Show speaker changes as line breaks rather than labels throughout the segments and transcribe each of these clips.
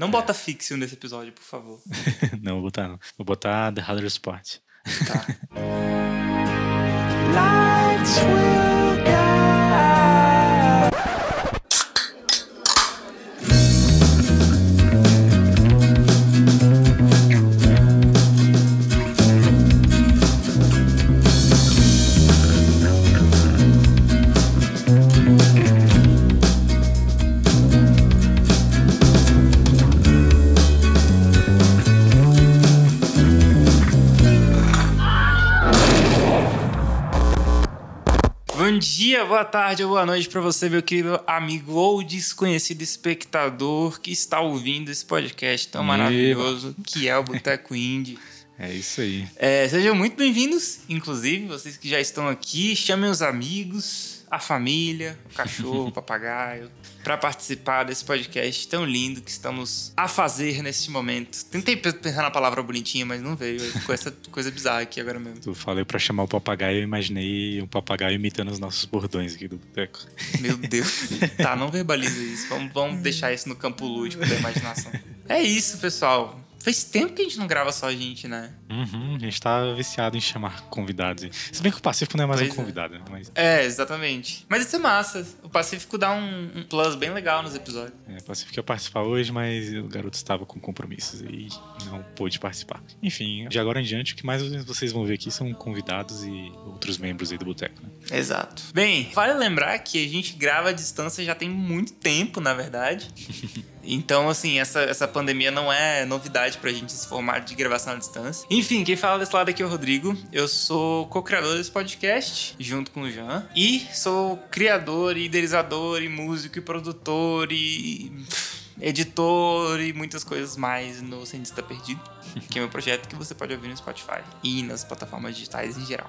Não bota fixo nesse episódio, por favor.
não, vou botar não. Vou botar The Harder Spot.
Tá. boa tarde ou boa noite para você, meu querido amigo ou desconhecido espectador que está ouvindo esse podcast tão maravilhoso que é o Boteco Indie.
É isso aí.
É, sejam muito bem-vindos, inclusive, vocês que já estão aqui, chamem os amigos, a família, o cachorro, o papagaio, para participar desse podcast tão lindo que estamos a fazer neste momento. Tentei pe- pensar na palavra bonitinha, mas não veio, ficou essa coisa bizarra aqui agora mesmo.
Tu falei pra chamar o papagaio, eu imaginei um papagaio imitando os nossos bordões aqui do boteco.
Meu Deus. tá, não verbaliza isso. Vamos, vamos deixar isso no campo lúdico da imaginação. É isso, pessoal. Faz tempo que a gente não grava só a gente, né?
Uhum, a gente tá viciado em chamar convidados. Se bem que o Pacífico não é mais
Pois
um
é.
convidado, né? Mas
É, exatamente. Mas isso é massa. O Pacífico dá um, um plus bem legal nos episódios.
é, o Pacífico ia participar hoje, mas o garoto estava com compromissos e não pôde participar. Enfim, de agora em diante, o que mais vocês vão ver aqui são convidados e outros membros aí do boteco, né?
Exato. Bem, vale lembrar que a gente grava à distância já tem muito tempo, na verdade. Então, assim, essa, essa pandemia não é novidade pra gente esse formato de gravação à distância. Enfim, quem fala desse lado aqui é o Rodrigo. Eu sou co-criador desse podcast, junto com o Jean. E sou criador, e idealizador, e músico, e produtor, e editor, e muitas coisas mais no Cientista Perdido. Que é meu projeto que você pode ouvir no Spotify e nas plataformas digitais em geral.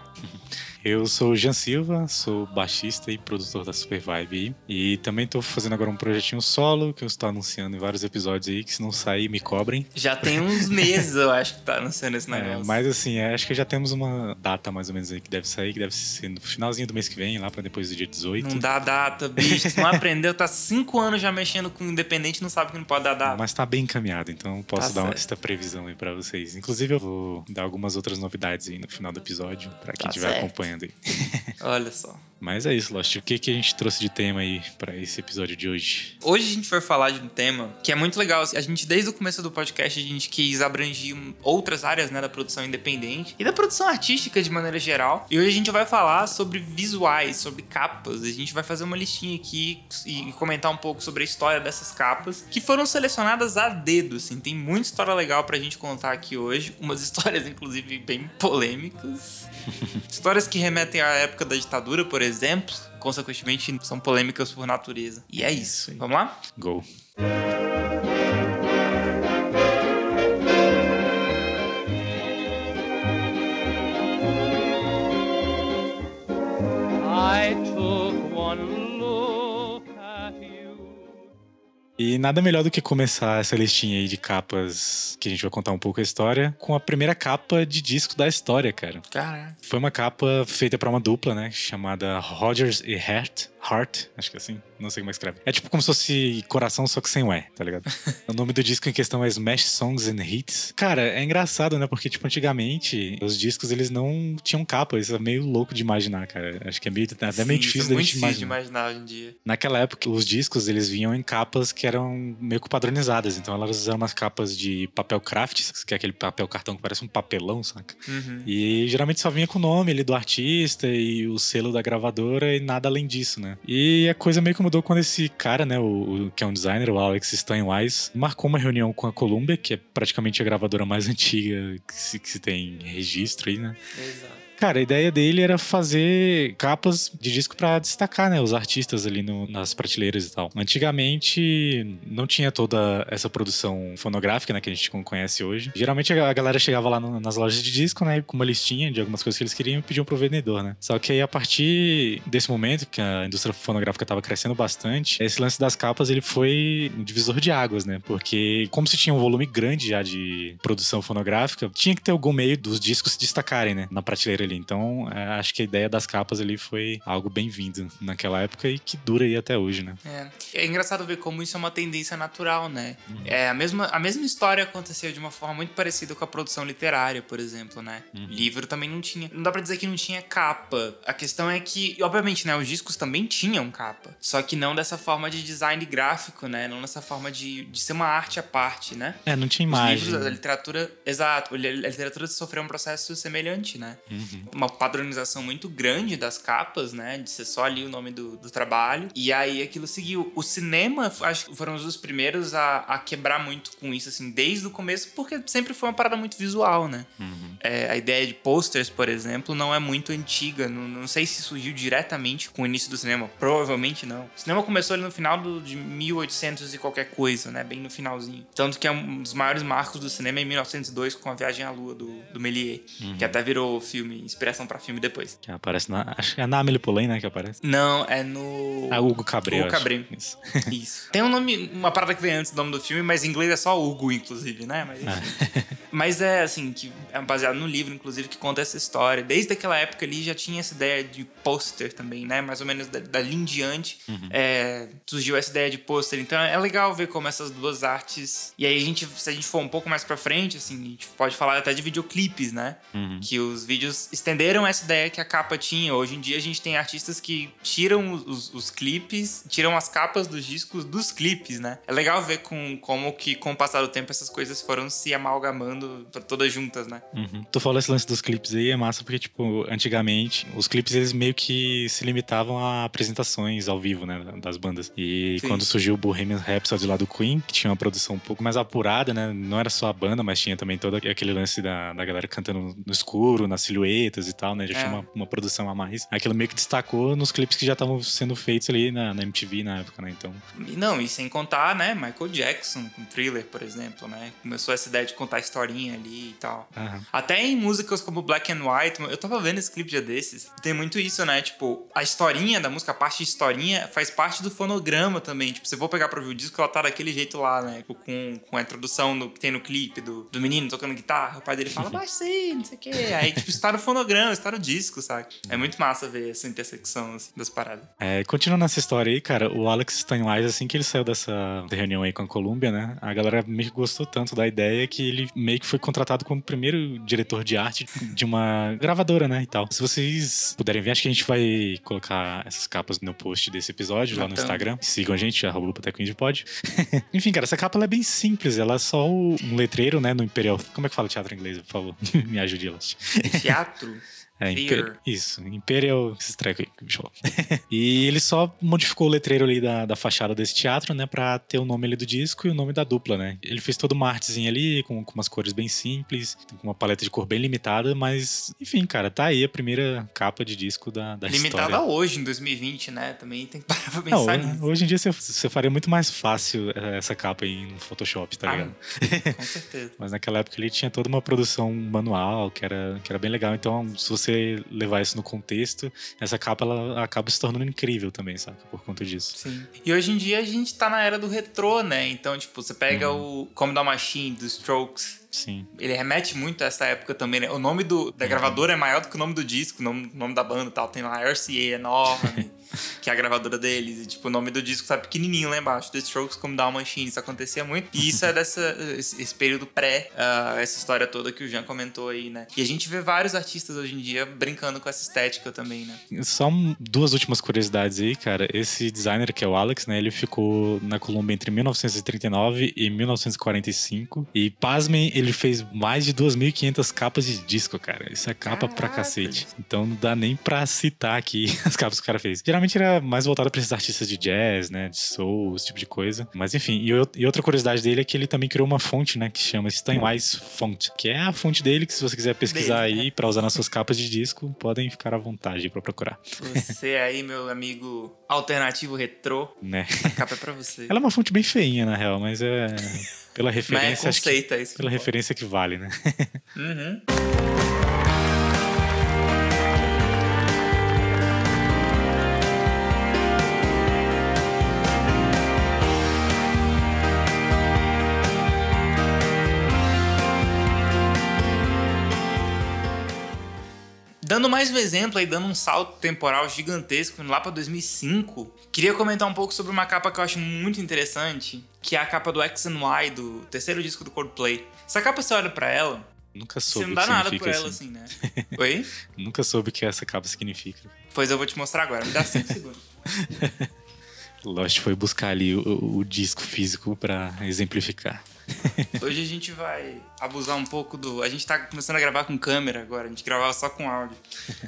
Eu sou o Jean Silva, sou baixista e produtor da Super Vibe. E também tô fazendo agora um projetinho solo que eu estou anunciando em vários episódios aí, que se não sair, me cobrem.
Já tem uns meses, eu acho, que tá anunciando esse
É,
negócio.
mas assim, é, acho que já temos uma data mais ou menos aí que deve sair, que deve ser no finalzinho do mês que vem, lá pra depois do dia 18.
Não dá data, bicho. Não aprendeu, tá cinco anos já mexendo com independente, não sabe que não pode dar data.
Mas tá bem encaminhado, então posso
Tá
dar
certo.
essa previsão aí pra vocês. Inclusive, eu vou dar algumas outras novidades aí no final do episódio, pra quem
Tá
estiver
certo.
acompanhando aí.
Olha só.
Mas é isso, Lost. O que, que a gente trouxe de tema aí pra esse episódio de hoje?
Hoje a gente vai falar de um tema que é muito legal. A gente, desde o começo do podcast, a gente quis abrangir um- outras áreas né, da produção independente e da produção artística de maneira geral. E hoje a gente vai falar sobre visuais, sobre capas. A gente vai fazer uma listinha aqui e comentar um pouco sobre a história dessas capas, que foram selecionadas a dedo, assim. Tem muita história legal pra gente contar aqui hoje. Umas histórias, inclusive, bem polêmicas. Histórias que remetem à época da ditadura, por exemplo. Consequentemente, são polêmicas por natureza. E é isso. Vamos lá?
Go. E nada melhor do que começar essa listinha aí de capas que a gente vai contar um pouco a história com a primeira capa de disco da história, cara.
Caraca.
Foi uma capa feita pra uma dupla, né? Chamada Rogers e Hart. Heart, acho que é assim. Não sei como é que escreve. É tipo como se fosse coração, só que sem o E, tá ligado? o nome do disco em questão é Smash Songs and Hits. Cara, é engraçado, né? Porque, tipo, antigamente, os discos, eles não tinham capa. Isso é meio louco de imaginar, cara. Acho que é meio, até meio
Sim,
difícil da
é muito
gente
difícil de
imaginar.
imaginar hoje em dia.
Naquela época, os discos, eles vinham em capas que eram meio que padronizadas. Então, elas eram umas capas de papel craft, que é aquele papel cartão que parece um papelão, saca?
Uhum.
E geralmente só vinha com o nome ali do artista e o selo da gravadora e nada além disso, né? E a coisa meio que mudou quando esse cara, né, o, o que é um designer, o Alex Steinweiss, marcou uma reunião com a Columbia, que é praticamente a gravadora mais antiga que se, que se tem registro aí, né?
Exato.
Cara, a ideia dele era fazer capas de disco pra destacar, né, os artistas ali no- nas prateleiras e tal. Antigamente não tinha toda essa produção fonográfica, né, que a gente conhece hoje. Geralmente a galera chegava lá no- nas lojas de disco, né, com uma listinha de algumas coisas que eles queriam e pediam pro vendedor, né. Só que aí a partir desse momento que a indústria fonográfica tava crescendo bastante, esse lance das capas ele foi um divisor de águas, né, porque como se tinha um volume grande já de produção fonográfica, tinha que ter algum meio dos discos se destacarem, né, na prateleira ali. Então, é, acho que a ideia das capas ali foi algo bem-vindo naquela época e que dura aí até hoje, né?
É. é engraçado ver como isso é uma tendência natural, né? É, a, mesma, a mesma história aconteceu de uma forma muito parecida com a produção literária, por exemplo, né? Livro também não tinha. Não dá pra dizer que não tinha capa. A questão é que, obviamente, né? Os discos também tinham capa. Só que não dessa forma de design gráfico, né? Não nessa forma de, de ser uma arte à parte, né?
É, não tinha
Os
imagem.
livros, a literatura, exato, a literatura sofreu um processo semelhante, né? Uma padronização muito grande das capas, né? De ser só ali o nome do, do trabalho. E aí aquilo seguiu. O cinema, acho que foram os primeiros a, a quebrar muito com isso, assim, desde o começo, porque sempre foi uma parada muito visual, né? É, a ideia de posters, por exemplo, não é muito antiga. Não, não sei se surgiu diretamente com o início do cinema. Provavelmente não. O cinema começou ali no final do, de 1800 e qualquer coisa, né? Bem no finalzinho. Tanto que é um dos maiores marcos do cinema é em 1902 com a Viagem à Lua do, do Méliès, que até virou filme, inspiração pra filme depois.
Que aparece na. Acho que é na Amélie Poulain, né? Que aparece.
Não, é no.
Ah, Hugo Cabret.
Hugo. Cabret.
Isso.
Isso. Tem um nome, uma parada que vem antes do nome do filme, mas em inglês é só Hugo, inclusive, né? Mas, enfim. mas é assim, que é baseado no livro, inclusive, que conta essa história. Desde aquela época ali já tinha essa ideia de pôster também, né? Mais ou menos da- dali em diante é, surgiu essa ideia de pôster. Então é legal ver como essas duas artes. E aí a gente, se a gente for um pouco mais pra frente, assim, a gente pode falar até de videoclipes, né? Que os vídeos estenderam essa ideia que a capa tinha. Hoje em dia a gente tem artistas que tiram os, os- os clipes, tiram as capas dos discos dos clipes, né? É legal ver com, como que, com o passar do tempo, essas coisas foram se amalgamando todas juntas, né?
Uhum. Tu falou esse lance dos clipes aí, é massa porque, tipo, antigamente, os clipes eles meio que se limitavam a apresentações ao vivo, né, das bandas. E
Sim.
quando surgiu o Bohemian Rhapsody lá do Queen, que tinha uma produção um pouco mais apurada, né, não era só a banda, mas tinha também todo aquele lance da, da galera cantando no escuro, nas e tal, né, já
É.
tinha uma, uma produção a mais. Aquilo meio que destacou nos clipes que já estavam sendo feitos ali na, na MTV na época, né, então...
Não, e sem contar, né, Michael Jackson com Thriller, por exemplo, né? Começou essa ideia de contar historinha ali e tal.
Aham.
Até em músicas como Black and White, eu tava vendo esse clipe dia desses. Tem muito isso, né? Tipo, a historinha da música, a parte de historinha, faz parte do fonograma também. Tipo, eu vou pegar pra ouvir o disco, ela tá daquele jeito lá, né? Tipo, Com, com a introdução no- que tem no clipe do, do menino tocando guitarra. O pai dele fala, baixa aí, não sei o quê. Aí, tipo, isso tá no fonograma, isso tá no disco, sabe? É muito massa ver essa intersecção assim, das paradas.
É, continuando nessa história aí, cara, o Alex Steinweiss, assim que ele saiu dessa reunião aí com a Columbia, né, a galera meio que gostou tanto da ideia que ele meio que foi contratado como primeiro diretor de arte de uma gravadora, né, e tal. Se vocês puderem ver, acho que a gente vai colocar essas capas no post desse episódio lá no. Instagram. Sigam a gente, arroba Boteco Indie Pod. Enfim, cara, essa capa é bem simples, ela é só um letreiro, né, no Imperial... Como é que fala teatro em inglês, por favor? Me ajude, Elas.
Teatro.
true.
É.
Imper... Isso, Imperial. Me chamou. e ele só modificou o letreiro ali da, da fachada desse teatro, né? Pra ter o nome ali do disco e o nome da dupla, né? Ele fez toda uma artezinha ali, com, com umas cores bem simples, com uma paleta de cor bem limitada, mas, enfim, cara, tá aí a primeira capa de disco da, da
Limitada
história.
hoje, em 2020, né? Também tem que parar pra
Não,
pensar nisso.
hoje em dia você, você faria muito mais fácil eh, essa capa aí no Photoshop, tá
Ah,
ligado?
Com certeza.
Mas naquela época ele tinha toda uma produção manual que era, que era bem legal. Então, se você levar isso no contexto, essa capa ela acaba se tornando incrível também, saca? Por conta disso.
Sim. E hoje em dia a gente tá na era do retrô, né? Então, tipo, você pega o Come Down Machine, dos Strokes.
Sim.
Ele remete muito a essa época também, né? O nome do, da gravadora é maior do que o nome do disco, o nome, o nome da banda e tal. Tem lá RCA enorme, que é a gravadora deles. E, tipo, o nome do disco tá pequenininho lá embaixo. The Strokes Come Down Machine. Isso acontecia muito. E isso é dessa, esse, período pré, ah, essa história toda que o Jean comentou aí, né? E a gente vê vários artistas hoje em dia brincando com essa estética também, né?
Só um- duas últimas curiosidades aí, cara. Esse designer, que é o Alex, né? Ele ficou na Colômbia entre 1939 e 1945. E, pasmem, ele fez mais de 2.500 capas de disco, cara. Isso é capa pra
Caraca.
cacete. Então não dá nem pra citar aqui as capas que o cara fez. Geralmente era mais voltado pra esses artistas de jazz, né? De soul, esse tipo de coisa. Mas enfim, e, e outra curiosidade dele é que ele também criou uma fonte, né? Que chama Steinweiss Font. Que é a fonte dele, que se você quiser pesquisar
Dele,
aí pra usar nas suas capas de disco, podem ficar à vontade pra procurar.
Você aí, meu amigo alternativo retrô,
Né?
a capa é pra você.
Ela é uma fonte bem feinha, na real, mas é. Pela
Mas é
referência, acho que,
isso.
pela referência que vale, né?
Uhum. Dando mais um exemplo aí, dando um salto temporal gigantesco, lá pra 2005, queria comentar um pouco sobre uma capa que eu acho muito interessante, que é a capa do X and Y, do terceiro disco do Coldplay. Essa capa, você olha pra ela,
Nunca
você
soube
não
o
dá nada por ela,
assim.
assim, né? Oi?
Nunca soube o que essa capa significa.
Pois eu vou te mostrar agora, me dá 5 segundos.
Lost foi buscar ali o, o disco físico pra exemplificar.
Hoje a gente vai abusar um pouco do. A gente tá começando a gravar com câmera agora, a gente gravava só com áudio.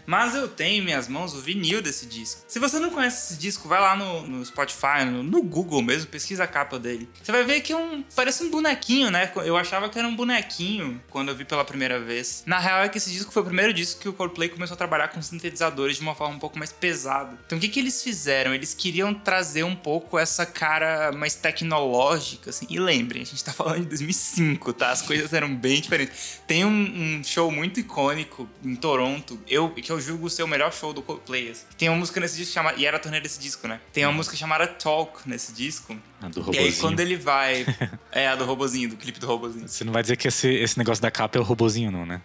Mas eu tenho em minhas mãos o vinil desse disco. Se você não conhece esse disco, vai lá no, no Spotify, no, no Google mesmo, pesquisa a capa dele. Você vai ver que é um. Parece um bonequinho, né? Eu achava que era um bonequinho quando eu vi pela primeira vez. Na real é que esse disco foi o primeiro disco que o Coldplay começou a trabalhar com sintetizadores de uma forma um pouco mais pesada. Então o que, que eles fizeram? Eles queriam trazer um pouco essa cara mais tecnológica, assim. E lembrem, a gente tá falando de 2005, tá? As coisas eram bem diferentes. Tem um, um show muito icônico em Toronto, eu, que eu julgo ser o melhor show do Coldplay. assim. Tem uma música nesse disco chamada. E era a turnê desse disco, né? Tem uma música chamada Talk nesse disco.
A do
E
robozinho.
aí, quando ele vai. é, a do robozinho, do clipe do robozinho.
Você não vai dizer que esse, esse negócio da capa é o robozinho, não, né?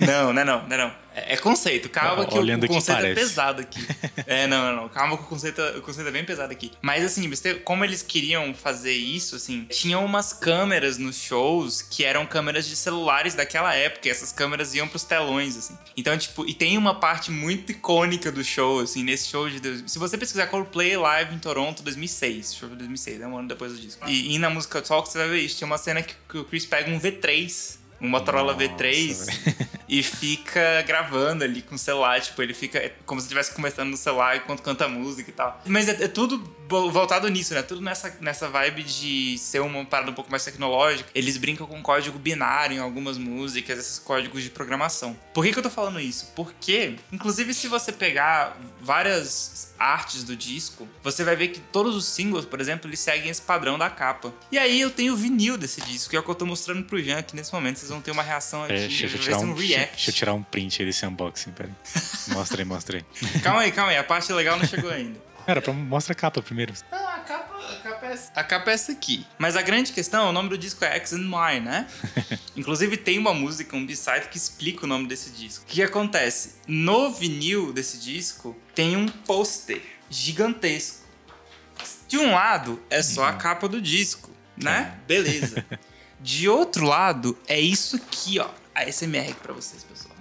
Não, não, não, não, não. É, é conceito. Calma que o, conceito é
parece.
pesado aqui. É, não, não, não. Calma que o conceito, o conceito é bem pesado aqui. Mas assim, como eles queriam fazer isso, assim, tinham umas câmeras nos shows que eram câmeras de celulares daquela época. E essas câmeras iam pros telões, assim. Então, tipo, e tem uma parte muito icônica do show, assim, nesse show de. Deus- Se você pesquisar Coldplay Live em Toronto 2006, show de 2006, é um ano depois do disco. E, e na música Talk você vai ver isso. Tinha uma cena que, que o Chris pega um V3. Um Motorola
Nossa,
V3 e fica gravando ali com o celular, tipo, ele fica é como se estivesse conversando no celular enquanto canta música e tal. Mas é, é tudo vo- voltado nisso, né? Tudo nessa, nessa vibe de ser uma parada um pouco mais tecnológica. Eles brincam com código binário em algumas músicas, esses códigos de programação. Por que, que eu tô falando isso? Porque, inclusive, se você pegar várias artes do disco, você vai ver que todos os singles, por exemplo, eles seguem esse padrão da capa. E aí eu tenho o vinil desse disco, que é o que eu tô mostrando pro Jean aqui nesse momento. Vocês vão ter uma reação aqui,
É, deixa, eu
vai
tirar um,
um
deixa,
react.
deixa eu tirar um print aí desse unboxing, peraí. Mostra aí, mostra aí.
Calma aí, calma aí. A parte legal não chegou ainda.
Cara, pra, mostra a capa primeiro.
Não, a capa, a, capa é, a capa é essa aqui. Mas a grande questão, o nome do disco é X and Y, né? Inclusive tem uma música, um B-side que explica o nome desse disco. O que acontece? No vinil desse disco tem um pôster gigantesco. De um lado é só a capa do disco, né? Beleza. De outro lado é isso aqui, ó. A SMR aqui pra vocês, pessoal.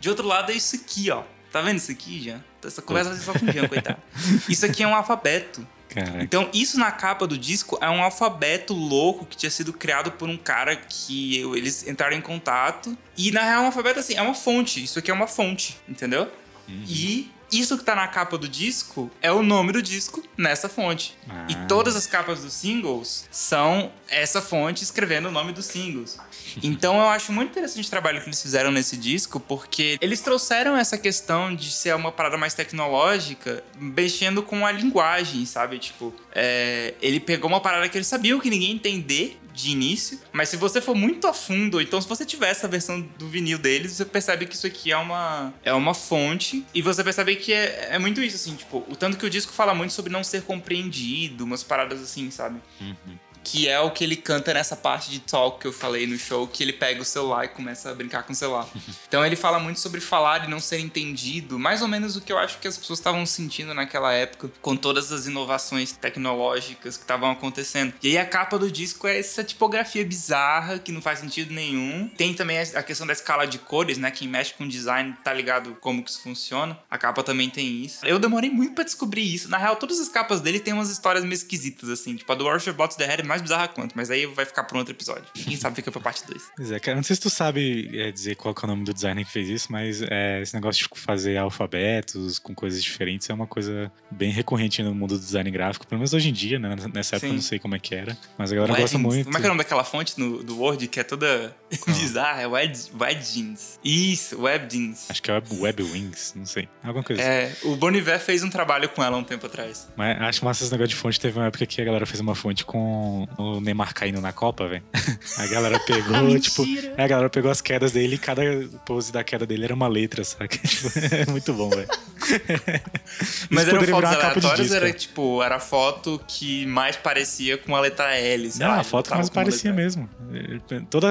De outro lado é isso aqui, ó. Tá vendo isso aqui, Jean? Essa conversa vai ser só com o Jean, coitado. Isso aqui é um alfabeto.
Caraca.
Então, isso na capa do disco é um alfabeto louco que tinha sido criado por um cara que eles entraram em contato. E na real, é um alfabeto assim, é uma fonte. Isso aqui é uma fonte, entendeu? E isso que tá na capa do disco é o nome do disco nessa fonte.
Ah.
E todas as capas dos singles são essa fonte escrevendo o nome dos singles. Então eu acho muito interessante o trabalho que eles fizeram nesse disco, porque eles trouxeram essa questão de ser uma parada mais tecnológica, mexendo com a linguagem, sabe? Tipo, é, ele pegou uma parada que eles sabiam que ninguém ia entender de início, mas se você for muito a fundo, então se você tiver essa versão do vinil deles, você percebe que isso aqui é uma, é uma fonte, e você percebe que é, é muito isso, assim, tipo, o tanto que o disco fala muito sobre não ser compreendido, umas paradas assim, sabe? Que é o que ele canta nessa parte de talk que eu falei no show, que ele pega o celular e começa a brincar com o celular. então ele fala muito sobre falar e não ser entendido, mais ou menos o que eu acho que as pessoas estavam sentindo naquela época, com todas as inovações tecnológicas que estavam acontecendo. E aí a capa do disco é essa tipografia bizarra, que não faz sentido nenhum. Tem também a questão da escala de cores, né? Quem mexe com design tá ligado como que isso funciona. A capa também tem isso. Eu demorei muito pra descobrir isso. Na real, todas as capas dele tem umas histórias meio esquisitas, assim. Tipo, a do Worship Bots the Head é mais bizarra quanto, mas aí vai ficar pra um outro episódio. Quem sabe fica pra parte 2.
Pois é, cara, não sei se tu sabe é, dizer qual é o nome do designer que fez isso, mas é, esse negócio de fazer alfabetos com coisas diferentes é uma coisa bem recorrente no mundo do design gráfico, pelo menos hoje em dia, né? Nessa época
Sim.
eu não sei como é que era, mas a galera gosta muito.
Como é que é o nome daquela fonte no, do Word que é toda bizarra? É Web, Webjeans. Isso, Webjeans.
Acho que é Web, Wings, não sei. Alguma coisa assim.
É, o Boniver fez um trabalho com ela um tempo atrás.
Mas acho massa esse negócio de fonte. Teve uma época que a galera fez uma fonte com o Neymar caindo na Copa, velho. A galera pegou, tipo. É, A galera pegou as quedas dele e cada pose da queda dele era uma letra, saca? Tipo, é muito bom, velho.
Mas eram fotos aleatórias, era tipo, era a foto que mais parecia com a letra L, sei
Não,
lá,
a foto que mais parecia mesmo. Eh, Toda,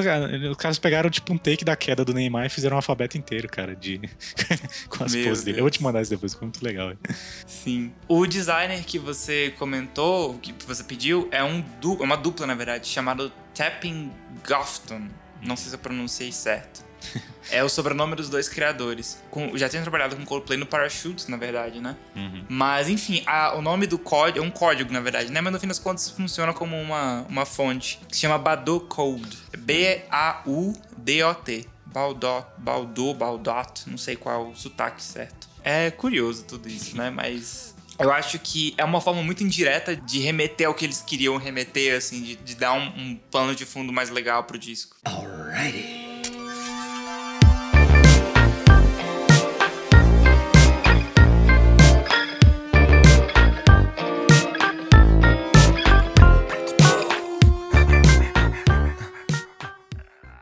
os caras pegaram tipo um take da queda do Neymar e fizeram um alfabeto inteiro, cara, de com as
Meu
poses dele.
Deus.
Eu vou te mandar isso depois, ficou muito legal. velho.
Sim. O designer que você comentou, que você pediu, é um du uma dupla, na verdade, chamado Tapping Gofton. Não sei se eu pronunciei certo. É o sobrenome dos dois criadores. Com- já tinha trabalhado com Coldplay no Parachutes, na verdade, né? Mas, enfim, a- o nome do código é um código, na verdade, né? Mas no fim das contas funciona como uma, uma fonte que se chama Bado Code. B-A-U-D-O-T. Baldot, Baldo, Baldot, não sei qual o sotaque certo. É curioso tudo isso, né? Mas eu acho que é uma forma muito indireta de remeter ao que eles queriam remeter, assim, de, de dar um, um plano de fundo mais legal pro disco.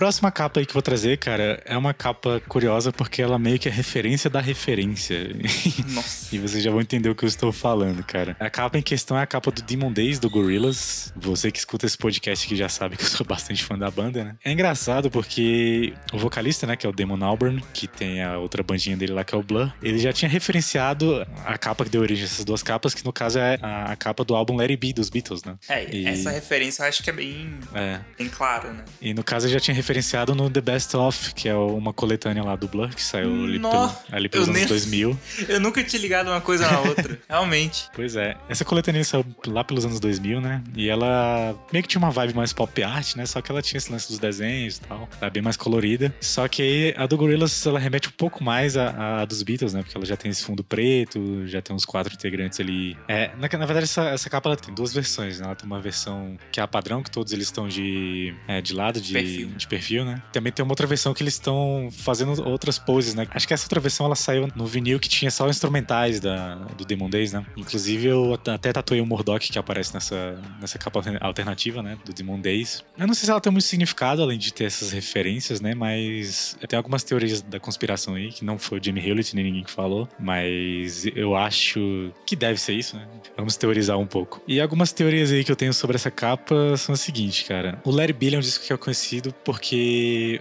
Próxima capa aí que eu vou trazer, cara, é uma capa curiosa porque ela meio que é referência da referência.
Nossa.
E vocês já vão entender o que eu estou falando, cara. A capa em questão é a capa do Demon Days, do Gorillaz. Você que escuta esse podcast que já sabe que eu sou bastante fã da banda, né? É engraçado porque o vocalista, né, que é o Damon Albarn, que tem a outra bandinha dele lá, que é o Blur, ele já tinha referenciado a capa que deu origem a essas duas capas, que no caso é a, capa do álbum It Be, dos Beatles, né?
É,
E-
essa referência eu acho que é bem,
É.
bem clara, né?
E no caso eu já tinha referenciado no The Best Of, que é uma coletânea lá do Blur, que saiu ali, pelo, ali pelos
eu
anos
nem-
2000.
Eu nunca tinha ligado uma coisa na outra. Realmente.
Pois é. Essa coletânea saiu lá pelos anos 2000, né? E ela meio que tinha uma vibe mais pop art, né? Só que ela tinha esse lance dos desenhos e tal. É bem mais colorida. Só que aí a do Gorillaz, ela remete um pouco mais à, à dos Beatles, né? Porque ela já tem esse fundo preto, já tem uns quatro integrantes ali. É, na, na verdade, essa, essa capa ela tem duas versões, né? Ela tem uma versão que é a padrão, que todos eles estão de, é, de lado, de
Perfil.
de perfil, né? Também tem uma outra versão que eles estão fazendo outras poses, né? Acho que essa outra versão ela saiu no vinil que tinha só instrumentais da, do Demon Days, né? Inclusive eu at- até tatuei o Murdoch que aparece nessa, nessa capa altern- alternativa, né? Do Demon Days. Eu não sei se ela tem muito significado além de ter essas referências, né? Mas tem algumas teorias da conspiração aí, que não foi o Jimmy Hewlett nem ninguém que falou, mas eu acho que deve ser isso, né? Vamos teorizar um pouco. E algumas teorias aí que eu tenho sobre essa capa são as seguintes, cara. O Larry Bill é um disco que é conhecido porque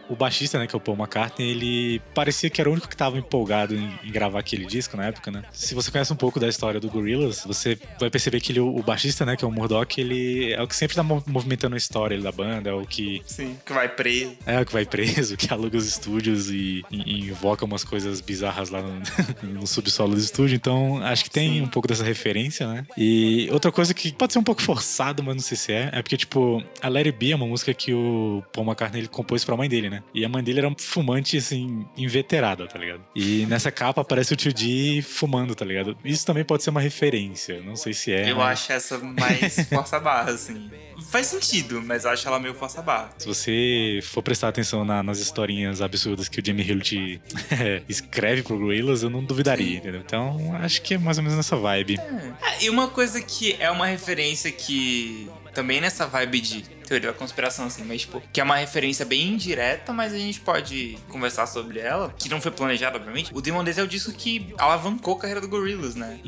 o baixista, né, que é o Paul McCartney, ele parecia que era o único que tava empolgado em, em gravar aquele disco na época, né? Se você conhece um pouco da história do Gorillaz, você vai perceber que ele, o baixista, né, que é o Murdoch, ele é o que sempre tá mo- movimentando a história da banda, é o que
Sim. Que vai preso.
é o que vai preso, que aluga os estúdios e, e- invoca umas coisas bizarras lá no, no subsolo do estúdio. Então, acho que tem
Sim.
um pouco dessa referência, né? E outra coisa que pode ser um pouco forçado, mas não sei se é, é porque, tipo, a Let It Be é uma música que o Paul McCartney ele compôs pra mãe dele, né? E a mãe dele era um fumante, assim, inveterada, tá ligado? E nessa capa aparece o Tio D fumando, tá ligado? Isso também pode ser uma referência, não sei se é.
eu
mas
acho essa mais força-barra, assim. Faz sentido, mas eu acho ela meio força-barra.
Se você for prestar atenção na- nas historinhas absurdas que o Jamie Hewlett é, escreve pro Gorillaz, eu não duvidaria, entendeu? Então, acho que é mais ou menos nessa vibe.
É, e uma coisa que é uma referência que. Também nessa vibe de teoria da conspiração, assim, mas, tipo, que é uma referência bem indireta, mas a gente pode conversar sobre ela, que não foi planejada, obviamente. O Demon Days é o disco que alavancou a carreira do Gorillaz, né?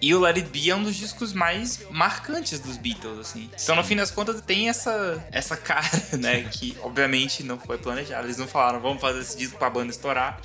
E o Let It Be é um dos discos mais marcantes dos Beatles, assim. Então, no fim das contas, tem essa, essa cara, né? Que, obviamente, não foi planejada. Eles não falaram, vamos fazer esse disco pra banda estourar.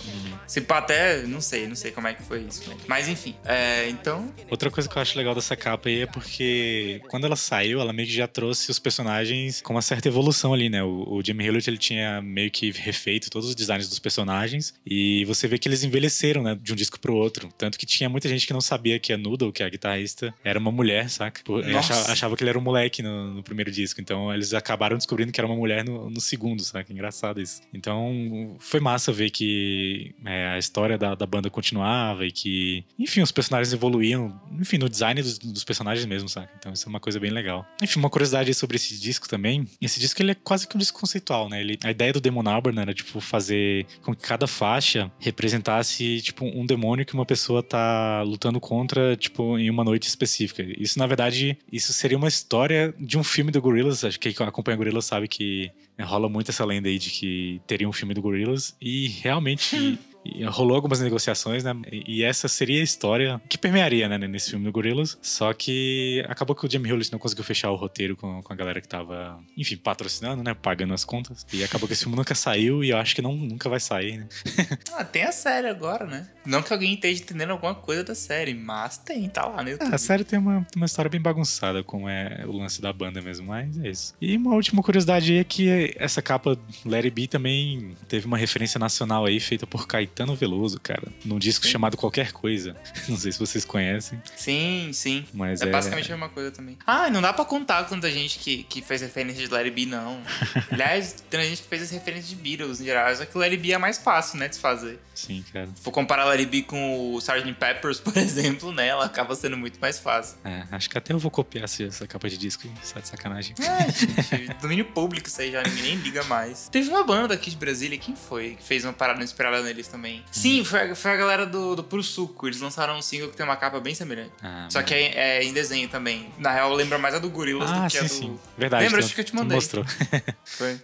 Se pá, até, não sei, não sei como é que foi isso. Mas, mas enfim, é, então,
Outra coisa que eu acho legal dessa capa aí é porque quando ela saiu, ela meio que já trouxe os personagens com uma certa evolução ali, né? O, o Jimmy Hewlett, ele tinha meio que refeito todos os designs dos personagens e você vê que eles envelheceram, né? De um disco pro outro. Tanto que tinha muita gente que não sabia que a Noodle, que é a guitarrista, era uma mulher, saca? Achava, achava que ele era um moleque no, no primeiro disco. Então eles acabaram descobrindo que era uma mulher no, no segundo, saca? Engraçado isso. Então foi massa ver que é, a história da, da banda continuava e que, enfim, os personagens evoluíam, enfim, no design dos, dos personagens mesmo, saca? Então isso é uma coisa bem legal. Enfim, uma curiosidade sobre esse disco também. Esse disco ele é quase que um disco conceitual, né? Ele, a ideia do Demon Albarn era, tipo, fazer com que cada faixa representasse, tipo, um demônio que uma pessoa tá lutando contra, tipo, em uma noite específica. Isso, na verdade, isso seria uma história de um filme do Gorillaz. Acho que quem acompanha Gorillaz sabe que rola muito essa lenda aí de que teria um filme do Gorillaz. E realmente E rolou algumas negociações, né? E essa seria a história que permearia, né, nesse filme do Gorillaz. Só que acabou que o Jamie Hewlett não conseguiu fechar o roteiro com, com a galera que tava, enfim, patrocinando, né? Pagando as contas. E acabou que esse filme nunca saiu e eu acho que não, nunca vai sair, né?
Ah, tem a série agora, né? Não que alguém esteja entendendo alguma coisa da série, mas tem, tá lá YouTube.
Ah, a série tem uma, uma história bem bagunçada, como é o lance da banda mesmo, mas é isso. E uma última curiosidade aí é que essa capa It Be também teve uma referência nacional aí feita por Caetano Veloso, cara, num disco chamado Qualquer Coisa. Não sei se vocês conhecem,
Sim, sim.
mas
É,
é,
basicamente a mesma coisa também. Ah, não dá pra contar tanta gente que, que fez referência de Larry B, não. Aliás, tem gente que fez as referências de Beatles em geral. Só que o Larry B é mais fácil, né, de se fazer.
Sim, cara.
Se for comparar Larry B com o Sgt. Peppers, por exemplo, né, ela acaba sendo muito mais fácil.
É, acho que até eu vou copiar essa, capa de disco, hein? Só de sacanagem.
É, gente, domínio público isso aí já ninguém nem liga mais. Teve uma banda aqui de Brasília, quem foi? Que fez uma parada inspirada neles também. Sim, foi a, foi a galera do, do Puro Suco. Eles lançaram um single que tem uma capa bem semelhante.
Ah,
Só que é, é em desenho também. Na real, lembra mais a do Gorillaz
Ah,
do que a
sim,
do.
sim. Verdade.
Lembra?
tu-
Acho que eu te mandei.
Mostrou.
Foi.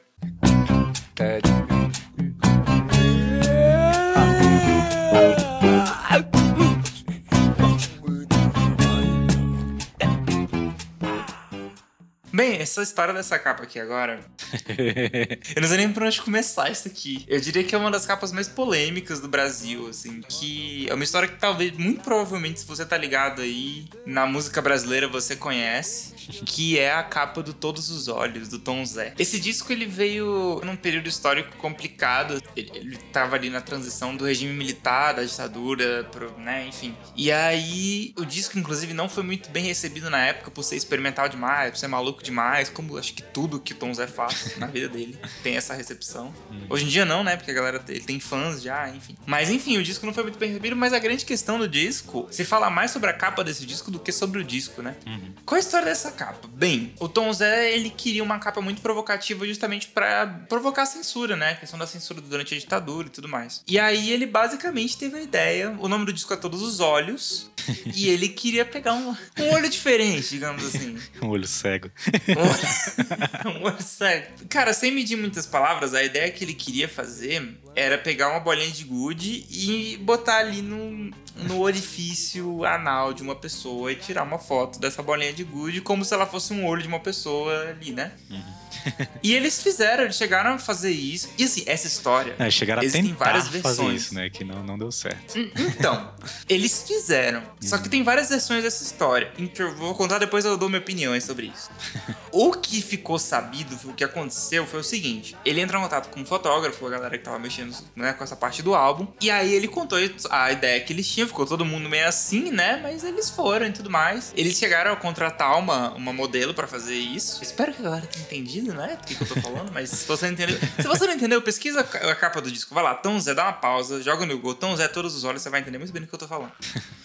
Bem, essa história dessa capa aqui agora. Eu não sei nem por onde começar isso aqui. Eu diria que é uma das capas mais polêmicas do Brasil, assim. Que é uma história que talvez, muito provavelmente, se você tá ligado aí na música brasileira, você conhece. Que é a capa do Todos os Olhos, do Tom Zé. Esse disco ele veio num período histórico complicado. Ele, ele tava ali na transição do regime militar, da ditadura, pro, né, enfim. E aí, o disco, inclusive, não foi muito bem recebido na época por ser experimental demais, por ser maluco demais, como acho que tudo que o Tom Zé faz na vida dele tem essa recepção. Hoje em dia não, né? Porque a galera ele tem fãs já, enfim. Mas enfim, o disco não foi muito bem recebido, mas a grande questão do disco se fala mais sobre a capa desse disco do que sobre o disco, né? Qual a história dessa capa? Bem, o Tom Zé, ele queria uma capa muito provocativa justamente pra provocar a censura, né? A questão da censura durante a ditadura e tudo mais. E aí ele basicamente teve a ideia, o nome do disco é Todos os Olhos, e ele queria pegar um, um olho diferente, digamos assim.
um olho cego.
Um. Cara, sem medir muitas palavras, a ideia que ele queria fazer era pegar uma bolinha de gude e botar ali no, no orifício anal de uma pessoa e tirar uma foto dessa bolinha de gude como se ela fosse um olho de uma pessoa ali, né? e eles fizeram, eles chegaram a fazer isso. E assim, essa história.
É, chegaram a tentar
várias
fazer
versões.
isso, né? Que não, não deu certo.
Então, eles fizeram. Só que tem várias versões dessa história. Então, eu vou contar depois eu dou minha opinião sobre isso. o que ficou sabido, o que aconteceu foi o seguinte: ele entra em contato com um fotógrafo, a galera que tava mexendo né, com essa parte do álbum. E aí ele contou a ideia que eles tinham, ficou todo mundo meio assim, né? Mas eles foram e tudo mais. Eles chegaram a contratar uma, uma modelo pra fazer isso. Espero que a galera tenha entendido, né? Do que, que eu tô falando, mas se você não entendeu. Se você não entendeu, pesquisa a ca- a capa do disco. Vai lá, Tom Zé, dá uma pausa, joga no Google, Tom Zé, todos os olhos, você vai entender muito bem do que eu tô falando.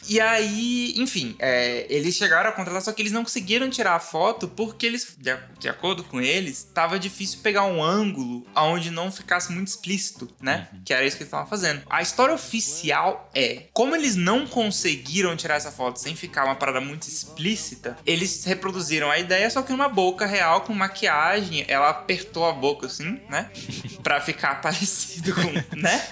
E aí, enfim, é, eles chegaram a contratar, só que eles não conseguiram tirar a foto porque eles, de, de acordo com eles, tava difícil pegar um ângulo onde não ficasse muito explícito, né? Que era isso que eles estavam fazendo. A história oficial é, como eles não conseguiram tirar essa foto sem ficar uma parada muito explícita, eles reproduziram a ideia, só que numa boca real, com maquiagem, ela apertou a boca assim, né? Pra ficar parecido com, né?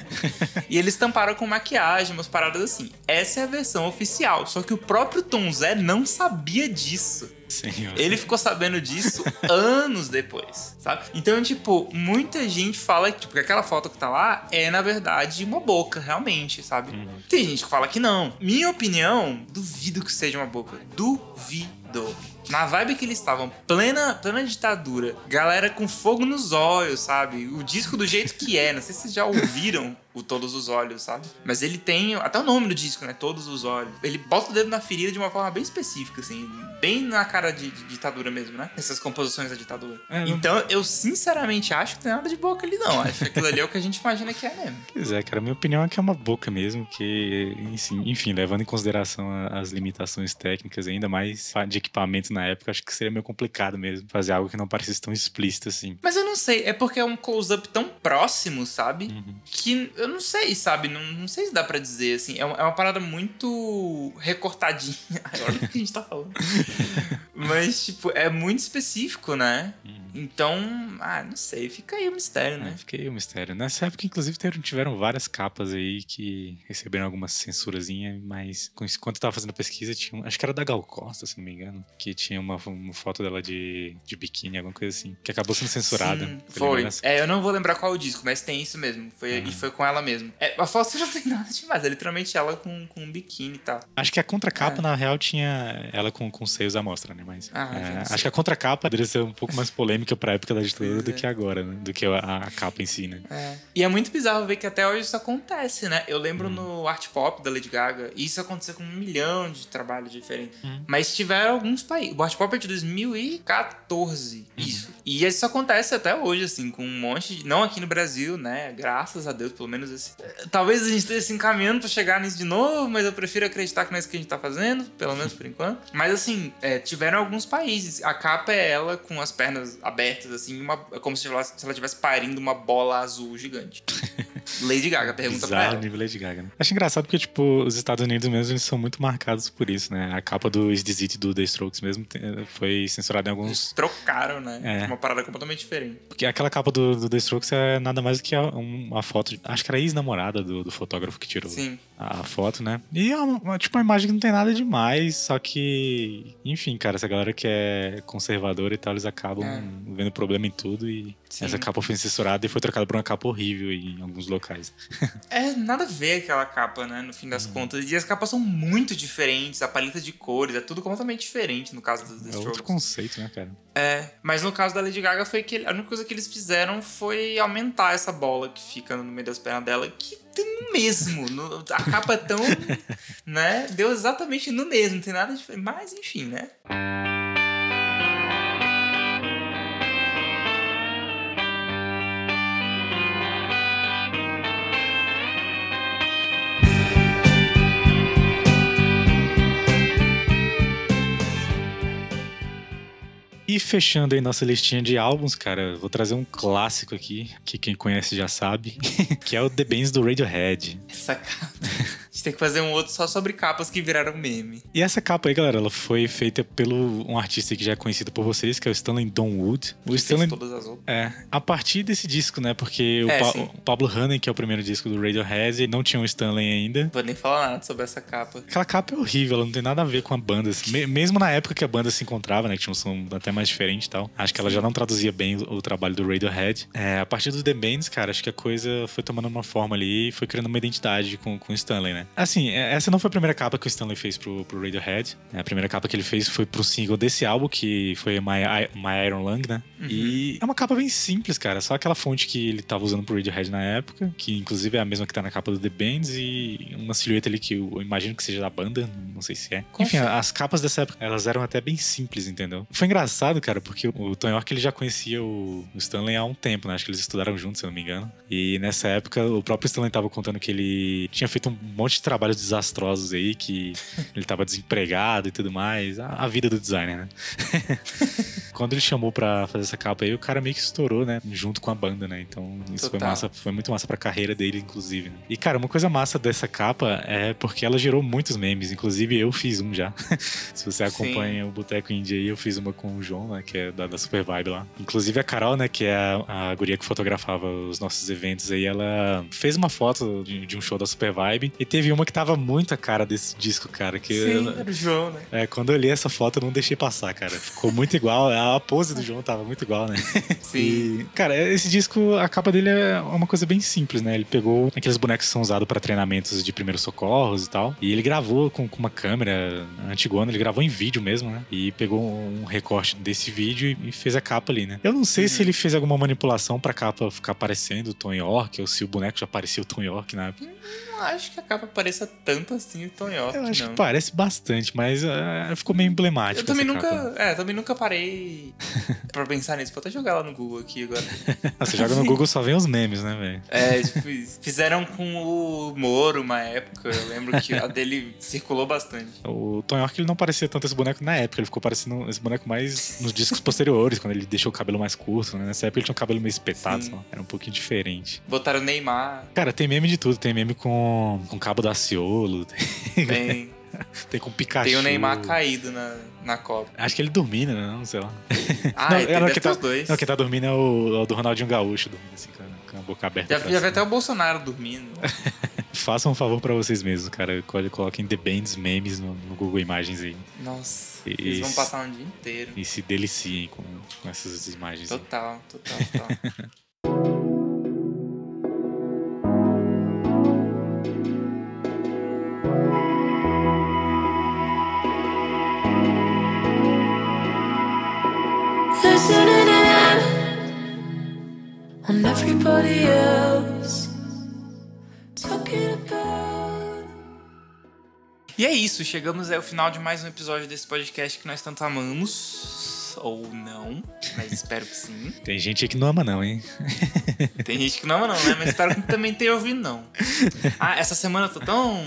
E eles tamparam com maquiagem, umas paradas assim. Essa é a versão oficial. Só que o próprio Tom Zé não sabia disso.
Senhor.
Ele ficou sabendo disso anos depois, sabe? Então, tipo, muita gente fala que, tipo, que aquela foto que tá lá é, na verdade, uma boca, realmente, sabe? Tem gente que fala que não. Minha opinião, duvido que seja uma boca. Duvido. Na vibe que eles estavam, plena, plena ditadura, galera com fogo nos olhos, sabe? O disco do jeito que é, não sei se vocês já ouviram o Todos os Olhos, sabe? Mas ele tem até o nome do disco, né? Todos os Olhos. Ele bota o dedo na ferida de uma forma bem específica, assim, bem na cara de, de ditadura mesmo, né? Essas composições da ditadura.
É, não-
Então, eu sinceramente acho que não tem nada de boca ali, não. Acho que aquilo ali é o que a gente imagina que é mesmo.
Pois é, cara, minha opinião é que é uma boca mesmo, que, enfim, levando em consideração as limitações técnicas, ainda mais de equipamento na época, acho que seria meio complicado mesmo fazer algo que não parecesse tão explícito assim.
Mas eu não sei, é porque é um close-up tão próximo, sabe?
Uhum.
Que eu não sei, sabe? Não, não sei se dá pra dizer, assim. É uma, é uma parada muito recortadinha. Olha o que a gente tá falando. Mas, tipo, é muito específico, né?
Uhum.
Então, ah, não sei, fica aí o mistério,
É,
né?
fiquei o mistério. Nessa época, inclusive, tiveram, várias capas aí que receberam alguma censurazinha, mas quando eu tava fazendo a pesquisa, tinha acho que era da Gal Costa, se não me engano, que tinha uma, uma foto dela de, de biquíni, alguma coisa assim, que acabou sendo censurada.
Sim, foi.
dessa-
É, eu não vou lembrar qual o disco, mas tem isso mesmo. Foi,
Uhum.
E foi com ela mesmo. É, a foto não tem nada demais, é literalmente ela com, com um biquíni e tal.
Acho que a contracapa,
É.
na real, tinha ela com, com seios à mostra, né? Mas
Ah,
é, acho que a contracapa poderia ser um pouco mais polêmica pra época da ditadura do
é.
que agora, né? Do que a, a capa em si, né?
É. E é muito bizarro ver que até hoje isso acontece, né? Eu lembro no Art Pop da Lady Gaga, isso aconteceu com um milhão de trabalhos diferentes.
Uhum.
Mas tiveram alguns países. O Art Pop é de 2014,
Uhum.
isso. E isso acontece até hoje, assim, com um monte de. Não aqui no Brasil, né? Graças a Deus, pelo menos esse. Talvez a gente esteja se encaminhando pra chegar nisso de novo, mas eu prefiro acreditar que não é isso que a gente tá fazendo, pelo menos por enquanto. Mas assim, é, tiveram alguns países. A capa é ela com as pernas abertas, assim, uma, como se ela, se ela estivesse parindo uma bola azul gigante. Lady Gaga pergunta pra
Bizarro
ela.
nível Lady Gaga, né? Acho engraçado porque, tipo, os Estados Unidos mesmo, eles são muito marcados por isso, né? A capa do Is This It do The Strokes mesmo foi censurada em alguns...
Eles trocaram, né?
É.
Uma parada completamente diferente.
Porque aquela capa do, do The Strokes é nada mais do que um- uma foto, de- acho que era a ex-namorada do, do fotógrafo que tirou
Sim.
a foto, né? E é uma, tipo uma imagem que não tem nada demais, só que, enfim, cara, essa galera que é conservadora e tal, eles acabam
É.
vendo problema em tudo e
Sim.
essa capa foi censurada e foi trocada por uma capa horrível em alguns locais.
É, nada a ver aquela capa, né? No fim das
Uhum.
contas. E as capas são muito diferentes, a paleta de cores, é tudo completamente diferente no caso dos The
É outro conceito, né, cara?
É, mas no caso da Lady Gaga foi que a única coisa que eles fizeram foi aumentar essa bola que fica no meio das pernas dela, que tem no mesmo. no- a capa é tão. né? Deu exatamente no mesmo, não tem nada diferente. Mas enfim, né?
E fechando aí nossa listinha de álbuns, cara, vou trazer um clássico aqui, que quem conhece já sabe, que é o The Bands do Radiohead.
Essa capa. Gente tem que fazer um outro só sobre capas que viraram meme.
E essa capa aí, galera, ela foi feita pelo um artista que já é conhecido por vocês, que é o Stanley Donwood. O
Fez
Stanley
todas as outras.
É, a partir desse disco, né? Porque o,
É,
Pa-
sim.
o Pablo Honey, que é o primeiro disco do Radiohead, não tinha o Stanley ainda.
Vou nem falar nada sobre essa capa.
Aquela capa é horrível, ela não tem nada a ver com a banda. assim. Me- mesmo na época que a banda se encontrava, né? Que tinha um som até mais diferente e tal. Acho que ela já não traduzia bem o, o trabalho do Radiohead. É, a partir do The Bands, cara, acho que a coisa foi tomando uma forma ali e foi criando uma identidade com, com o Stanley, né? Assim, é, essa não foi a primeira capa que o Stanley fez pro, pro Radiohead. É, A primeira capa que ele fez foi pro single desse álbum, que foi My, My Iron Lung, né? E é uma capa bem simples, cara. Só aquela fonte que ele tava usando pro Radiohead na época, que inclusive é a mesma que tá na capa do The Bands, e uma silhueta ali que eu, imagino que seja da banda, não sei se é. Enfim, as capas dessa época, elas eram até bem simples, entendeu? Foi engraçado, cara, porque o Tony York ele já conhecia o, o Stanley há um tempo, né? Acho que eles estudaram juntos, se eu não me engano. E nessa época, o próprio Stanley tava contando que ele tinha feito um monte de trabalhos desastrosos aí, que ele tava desempregado e tudo mais. A, a vida do designer, né? Quando ele chamou pra fazer essa capa aí, o cara meio que estourou, né? Junto com a banda, né? Então isso foi
Total.
massa, foi muito massa pra carreira dele, inclusive. Né? E, cara, uma coisa massa dessa capa é porque ela gerou muitos memes. Inclusive, eu fiz um já. Se você acompanha o Boteco Indie aí, eu fiz uma com o João, né? Que é da, da Super Vibe lá. Inclusive, a Carol, né? Que é a, a guria que fotografava os nossos eventos aí, ela fez uma foto de, de um show da Super Vibe. E teve uma que tava muito a cara desse disco, cara. Que
Sim,
ela-
era o João, né?
é, quando eu olhei essa foto, eu não deixei passar, cara. Ficou muito igual. A pose do João tava muito igual, né?
Sim.
E, cara, esse disco, a capa dele é uma coisa bem simples, né? Ele pegou aqueles bonecos que são usados pra treinamentos de primeiros socorros e tal. E ele gravou com, com uma câmera antigona, ele gravou em vídeo mesmo, né? E pegou um recorte desse vídeo e fez a capa ali, né? Eu não sei se ele fez alguma manipulação pra capa ficar parecendo o Tom York, ou se o boneco já parecia o Tom York na época.
Não acho que a capa pareça tanto assim o Tom York,
Eu acho
não.
que parece bastante, mas ah, ficou meio emblemático.
Eu também nunca.
capa.
É, também nunca parei pra pensar nisso. Vou até jogar lá no Google aqui agora.
Ah, Você joga no Google só vem os memes, né, velho?
É, tipo, fizeram com o Moro uma época. Eu lembro que a dele circulou bastante.
O Tom York ele não parecia tanto esse boneco na época, ele ficou parecendo esse boneco mais nos discos posteriores, quando ele deixou o cabelo mais curto, né? Nessa época ele tinha um cabelo meio espetado, era um pouquinho diferente.
Botaram o Neymar
Cara, tem meme de tudo, tem meme com, com cabo da Ciolo.
bem.
Tem com o Pikachu.
Tem o Neymar caído na, na Copa.
Acho que ele dormindo, né? Não sei lá.
Ah,
Não,
ele
não,
deve
que tá-
dois.
Não, quem tá dormindo é o, é o do Ronaldinho Gaúcho, dormindo assim, com a- com boca aberta.
Já, já vi até o Bolsonaro dormindo.
Façam um favor pra vocês mesmos, cara. Colo- Coloquem The Bands memes no, no Google Imagens aí.
Nossa,
Isso.
eles vão passar um dia inteiro.
E se deliciem com, com essas imagens. aí.
Total, total,
on everybody else talking about
E é isso, chegamos ao final de mais um episódio desse podcast que nós tanto amamos. Ou não, mas espero que sim.
Tem gente aí que não ama, não, hein?
Tem gente que não ama não, né? Mas espero que também tenha ouvido não. Ah, essa semana eu tô tão...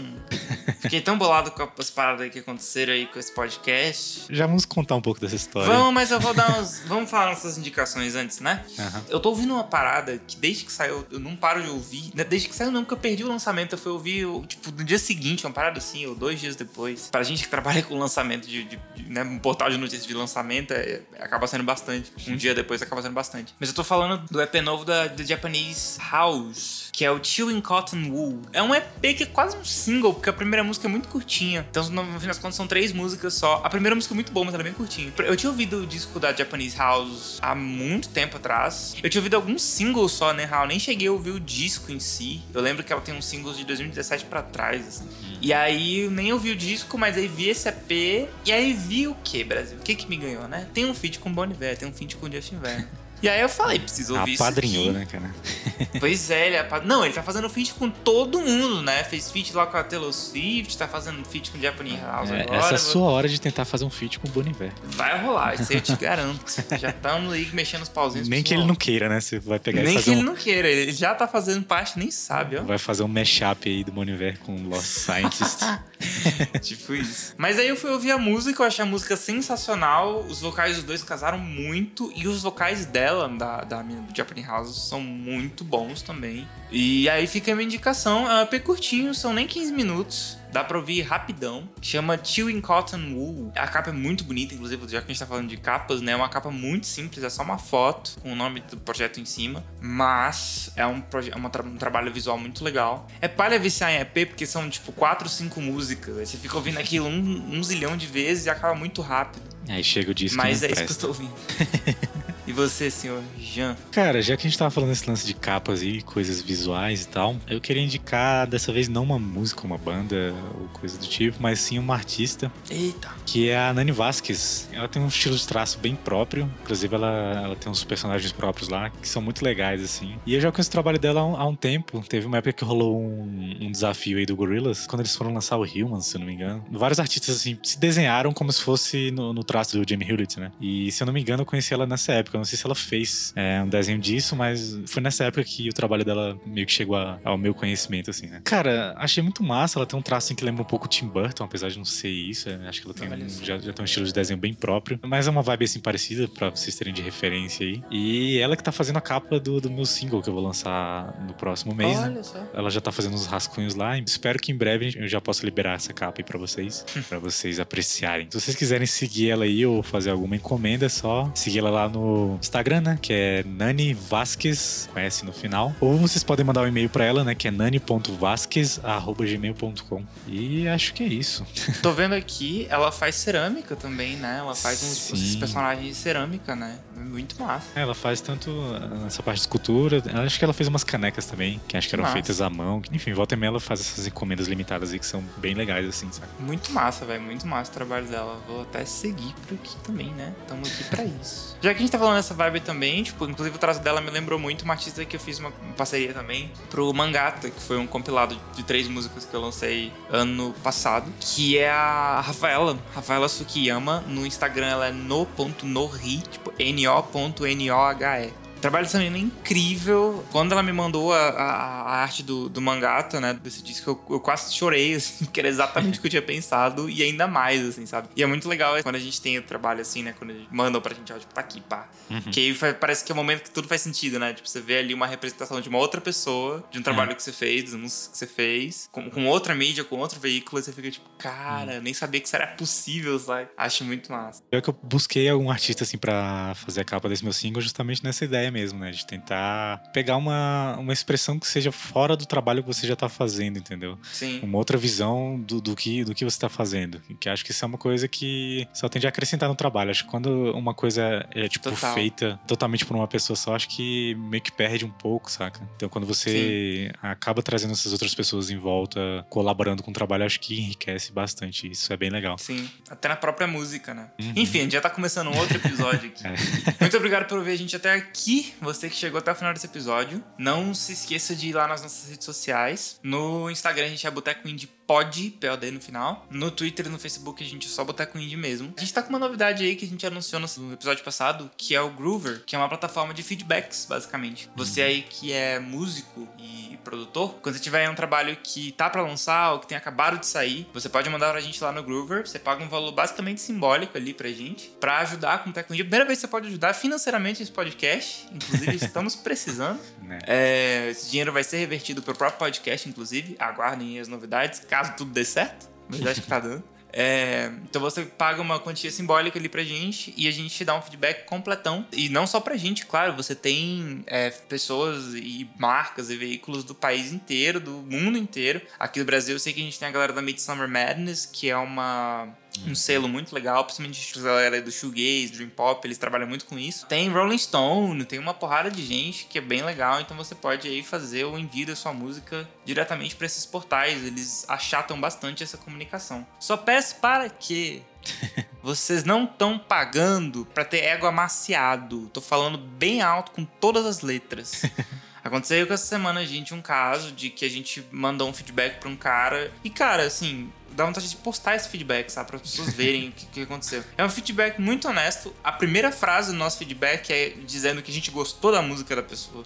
Fiquei tão bolado com as paradas que aconteceram aí com esse podcast.
Já vamos contar um pouco dessa história.
Vamos, mas eu vou dar uns... Vamos falar nossas indicações antes, né?
Aham.
Eu tô ouvindo uma parada que desde que saiu, eu não paro de ouvir. Né, Desde que saiu, não, porque eu perdi o lançamento. Eu fui ouvir, tipo, no dia seguinte, uma parada assim, ou dois dias depois. Pra gente que trabalha com lançamento de, de- de, né, um portal de notícias de lançamento, é- acaba sendo bastante. Um dia depois acaba sendo bastante. Mas eu tô falando do EP novo da, da Japanese House, que é o Chewing Cotton Wool. É um EP que é quase um single, porque a primeira música é muito curtinha. Então, no, fim das contas, são três músicas só. A primeira música é muito boa, mas ela é bem curtinha. Eu tinha ouvido o disco da Japanese House há muito tempo atrás. Eu tinha ouvido alguns singles só, né, Raul? Nem cheguei a ouvir o disco em si. Eu lembro que ela tem uns singles de 2017 pra trás, assim. E aí, eu nem ouvi o disco, mas aí vi esse EP. E aí vi o que, Brasil? O que que me ganhou, né? Tem um feat com Bon Iver, tem um feat com Justin Vernon. E aí eu falei, preciso ouvir isso
Apadrinhou,
aqui.
né, cara?
Pois é, ele é apa- Não, ele tá fazendo feat com todo mundo, né? Fez feat lá com a Taylor Swift, tá fazendo feat com o Japanese House
É,
agora.
essa é a sua hora de tentar fazer um feat com o Boniver.
Vai rolar, isso aí eu te garanto. Já estamos aí mexendo os pauzinhos.
Nem que ele não queira, né? Você vai pegar
Nem que ele
um,
não queira, ele já tá fazendo parte, nem sabe, ó.
vai fazer um mashup aí do Boniver com Lost Scientist.
tipo isso. Mas aí eu fui ouvir a música, eu achei a música sensacional. Os vocais dos dois casaram muito. E os vocais dela, da, da menina do Japanese House, são muito bons também. E aí fica a minha indicação. É um EP curtinho, são nem 15 minutos. Dá pra ouvir rapidão. Chama Chewing Cotton Wool. A capa é muito bonita, inclusive, já que a gente tá falando de capas, né? É uma capa muito simples, é só uma foto com o nome do projeto em cima. Mas é um, é tra- um trabalho visual muito legal. É palha viciar em EP, porque são tipo 4, 5 músicas. Aí você fica ouvindo aquilo um, um zilhão de vezes e acaba muito rápido.
aí chega o disco
Mas
não
é isso que eu
presta.
tô ouvindo. e você, senhor Jean?
Cara, já que a gente tava falando desse lance de capas e coisas visuais e tal, eu queria indicar dessa vez não uma música, uma banda ou coisa do tipo, mas sim uma artista
Eita.
que é a Nani Vasquez. Ela tem um estilo de traço bem próprio, inclusive ela, ela tem uns personagens próprios lá que são muito legais, assim. E eu já conheço o trabalho dela há um, há um tempo. Teve uma época que rolou um, um desafio aí do Gorillaz, quando eles foram lançar o Humans, se eu não me engano. Vários artistas, assim, se desenharam como se fosse no, no traço do Jamie Hewlett, né? E se eu não me engano, eu conheci ela nessa época. Não sei se ela fez é, um desenho disso, mas foi nessa época que o trabalho dela meio que chegou a- ao meu conhecimento, assim, né? Cara, achei muito massa. Ela tem um traço assim, que lembra um pouco o Tim Burton, apesar de não ser isso. é, Acho que ela tem um,
só.
já, já tem um estilo de desenho bem próprio. Mas é uma vibe assim parecida, pra vocês terem de referência aí. E ela que tá fazendo a capa do, do meu single que eu vou lançar no próximo mês. né?
Olha só.
Ela já tá fazendo uns rascunhos lá. Espero que em breve eu já possa liberar essa capa aí pra vocês, pra vocês apreciarem. Se vocês quiserem seguir ela aí ou fazer alguma encomenda, é só seguir ela lá no Instagram, né? Que é Nani Vasquez, conhece no final. Ou vocês podem mandar um e-mail pra ela, né? Que é nani.vasquez.gmail.com. E acho que é isso.
Tô vendo aqui, ela faz cerâmica também, né? Ela faz uns, esses personagens de cerâmica, né? Muito massa.
Ela faz tanto nessa parte de escultura, acho que ela fez umas canecas também, que acho que eram
Massa.
feitas à mão. Enfim, volta e meia ela faz essas encomendas limitadas aí que são bem legais, assim, sabe?
Muito massa, velho. Muito massa o trabalho dela. Vou até seguir por aqui também, né? Tamo aqui pra isso. Já que a gente tá falando dessa vibe também, tipo, inclusive o traço dela me lembrou muito uma artista que eu fiz uma parceria também pro Mangata, que foi um compilado de três músicas que eu lancei ano passado, que é a Rafaela, Rafaela Sukiyama. No Instagram ela é no.nohi, tipo N-O.N-O-H-E. trabalho dessa menina é incrível. Quando ela me mandou a, a, a arte do, do mangata, né, desse disco, eu, eu quase chorei, assim, que era exatamente o que eu tinha pensado e ainda mais, assim, sabe? E é muito legal quando a gente tem o trabalho assim, né, quando mandam pra gente, ó, tipo, tá aqui, pá. Que aí fa- parece que é o momento que tudo faz sentido, né? Tipo, você vê ali uma representação de uma outra pessoa, de um trabalho que você fez, dos músicas que você fez, com, com outra mídia, com outro veículo, e você fica tipo, cara, eu nem sabia que isso era possível, sabe? Acho muito massa.
Eu que eu busquei algum artista assim pra fazer a capa desse meu single justamente nessa ideia mesmo, né? De tentar pegar uma, uma expressão que seja fora do trabalho que você já tá fazendo, entendeu?
Sim.
Uma outra visão do, do, que, do que você tá fazendo. Que acho que isso é uma coisa que só tende a acrescentar no trabalho. Acho que quando uma coisa é, tipo,
Total.
feita totalmente por uma pessoa só, acho que meio que perde um pouco, saca? Então quando você acaba trazendo essas outras pessoas em volta, colaborando com o trabalho, acho que enriquece bastante. Isso é bem legal.
Sim, até na própria música, né?
Uhum.
Enfim, a gente já tá começando um outro episódio aqui.
É.
Muito obrigado por ouvir a gente até aqui. Você que chegou até o final desse episódio. Não se esqueça de ir lá nas nossas redes sociais. No Instagram a gente é Boteco Indie Pod, POD no final. No Twitter e no Facebook a gente é só Boteco Indie mesmo. A gente tá com uma novidade aí que a gente anunciou no episódio passado, que é o Groover, que é uma plataforma de feedbacks, basicamente. Você aí que é músico e produtor, quando você tiver um trabalho que tá pra lançar ou que tem acabado de sair, você pode mandar pra gente lá no Groover. Você paga um valor basicamente simbólico ali pra gente, pra ajudar com Indie. Primeira vez que você pode ajudar financeiramente esse podcast, inclusive estamos precisando.
Né?
É, esse dinheiro vai ser revertido pro próprio podcast, inclusive. Aguardem as novidades, caso tudo dê certo. Mas acho que tá dando. É, então você paga uma quantia simbólica ali pra gente e a gente te dá um feedback completão. E não só pra gente, claro, você tem é, pessoas e marcas e veículos do país inteiro, do mundo inteiro. Aqui no Brasil eu sei que a gente tem a galera da Midsummer Madness, que é uma um selo muito legal, principalmente a galera do shoegaze, dream pop, eles trabalham muito com isso. Tem Rolling Stone, tem uma porrada de gente que é bem legal, então você pode aí fazer o envio da sua música diretamente para esses portais, eles achatam bastante essa comunicação. Só peço para que vocês não estão pagando para ter ego amaciado. Tô falando bem alto com todas as letras. Aconteceu com essa semana, gente, um caso de que a gente mandou um feedback pra um cara. E, cara, assim, dá vontade de postar esse feedback, sabe? Para as pessoas verem o que, que aconteceu. É um feedback muito honesto. A primeira frase do nosso feedback é dizendo que a gente gostou da música da pessoa.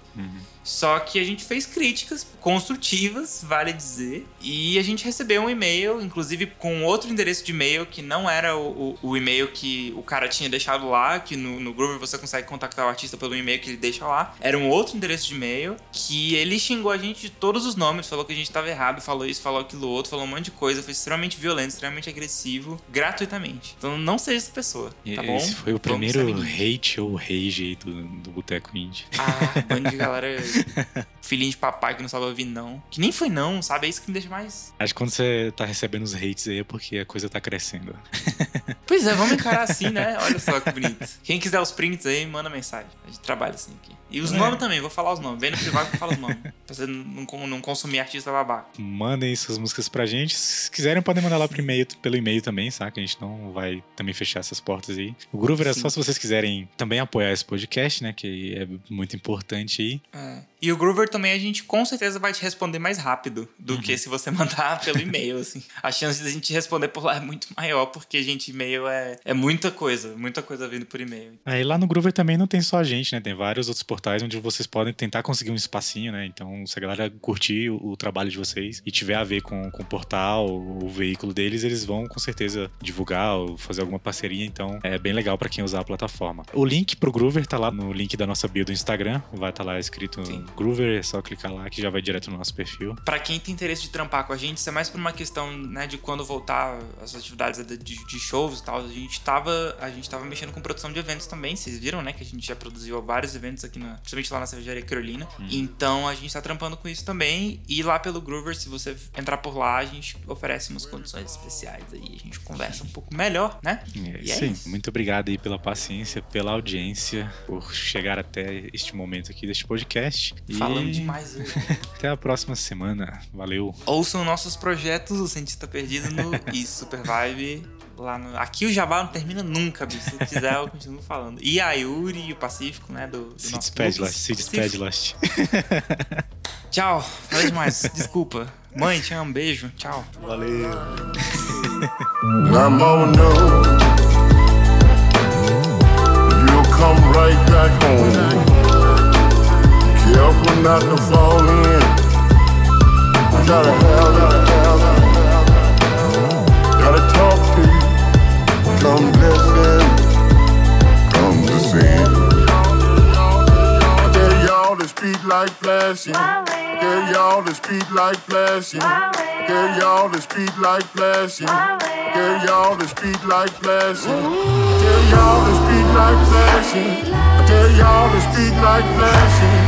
Só que a gente fez críticas construtivas, vale dizer. E a gente recebeu um e-mail, inclusive com outro endereço de e-mail que não era o, o, o e-mail que o cara tinha deixado lá, que no, no Groover você consegue contactar o artista pelo e-mail que ele deixa lá. Era um outro endereço de e-mail que ele xingou a gente de todos os nomes, falou que a gente tava errado, falou isso, falou aquilo outro, falou um monte de coisa, foi extremamente violento, extremamente agressivo, gratuitamente. Então não seja essa pessoa, tá bom?
Esse foi o
Vamos
primeiro hate ou rage do, do Boteco Indie.
Ah, bando de galera. Filhinho de papai que não sabe ouvir não. Que nem foi não, sabe? É isso que me deixa mais.
Acho que quando você tá recebendo os hates aí é porque a coisa tá crescendo.
Pois é, vamos encarar assim, né? Olha só que bonito. Quem quiser os prints aí, manda mensagem. A gente trabalha assim aqui. E os
É.
nomes também, vou falar os nomes. Vem no privado que eu falo os nomes. Pra você não, não consumir artista babaca.
Mandem suas músicas pra gente. Se quiserem, podem mandar lá pro e-mail, pelo e-mail também, saca? A gente não vai também fechar essas portas aí. O Groover é
Sim.
só se vocês quiserem também apoiar esse podcast, né? Que é muito importante aí.
É. E o Groover também a gente com certeza vai te responder mais rápido do
Uhum.
que se você mandar pelo e-mail, assim. A chance de a gente responder por lá é muito maior, porque, gente, e-mail é, é muita coisa, muita coisa vindo por e-mail.
Aí lá no Groover também não tem só a gente, né? Tem vários outros portais onde vocês podem tentar conseguir um espacinho, né? Então, se a galera curtir o, o trabalho de vocês e tiver a ver com, com o portal, o veículo deles, eles vão com certeza divulgar ou fazer alguma parceria. Então, é bem legal pra quem usar a plataforma. O link pro Groover tá lá no link da nossa bio do Instagram. Vai estar lá escrito
Sim.
Groover, é só clicar lá que já vai direto no nosso perfil.
Pra quem tem interesse de trampar com a gente, isso é mais por uma questão, né, de quando voltar as atividades de, de- de shows e tal. A gente tava, a gente tava mexendo com produção de eventos também, vocês viram, né, que a gente já produziu vários eventos aqui, na, principalmente lá na cervejaria Carolina. Então a gente tá trampando com isso também. E lá pelo Groover, se você entrar por lá, a gente oferece umas condições especiais aí, a gente conversa um pouco melhor, né?
É
E é
aí.
isso.
Muito obrigado aí pela paciência, pela audiência, por chegar até este momento aqui deste podcast. E
Falamos demais.
Até a próxima semana. Valeu.
Ouçam nossos projetos, o Cientista Perdido no e Super Vibe. Lá no... Aqui o Jabá não termina nunca, bicho. Se quiser, eu continuo falando. E a Yuri e o Pacífico, né? Do, do
Se
nosso
despede. Last. Se despede, Last.
Tchau. Falei demais. Desculpa. Mãe, te amo. Beijo. Tchau.
Valeu.
Come right back home. Help me not to fall in. Gotta have, gotta have, gotta talk to you. Come listen, come to see. I dare y'all to speak like flashing. Dare y'all to speak like flashing. Dare y'all to speak like flashing. Dare y'all to speak like flashing. Dare y'all to speak like flashing. Dare y'all to speak like flashing.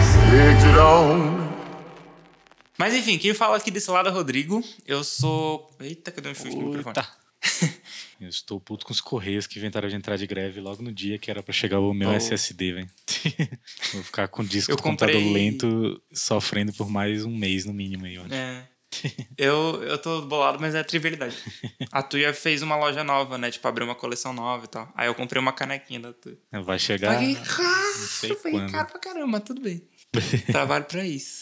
Mas enfim, quem fala aqui desse lado é o Rodrigo. Eu sou. Eita, cadê um chute no microfone?
Eu estou puto com os Correios que inventaram de entrar de greve logo no dia que era pra chegar o meu
Oh.
SSD, velho. Vou ficar com o disco
Eu
do computador
comprei-
lento, sofrendo por mais um mês no mínimo aí, eu acho.
É. Eu, eu tô bolado, mas é trivialidade. A Tuya fez uma loja nova, né? Tipo, abriu uma coleção nova e tal. Aí eu comprei uma canequinha da Tuya.
Vai chegar.
Paguei
não sei
caro, paguei
quando.
caro pra caramba, tudo bem. Trabalho para isso.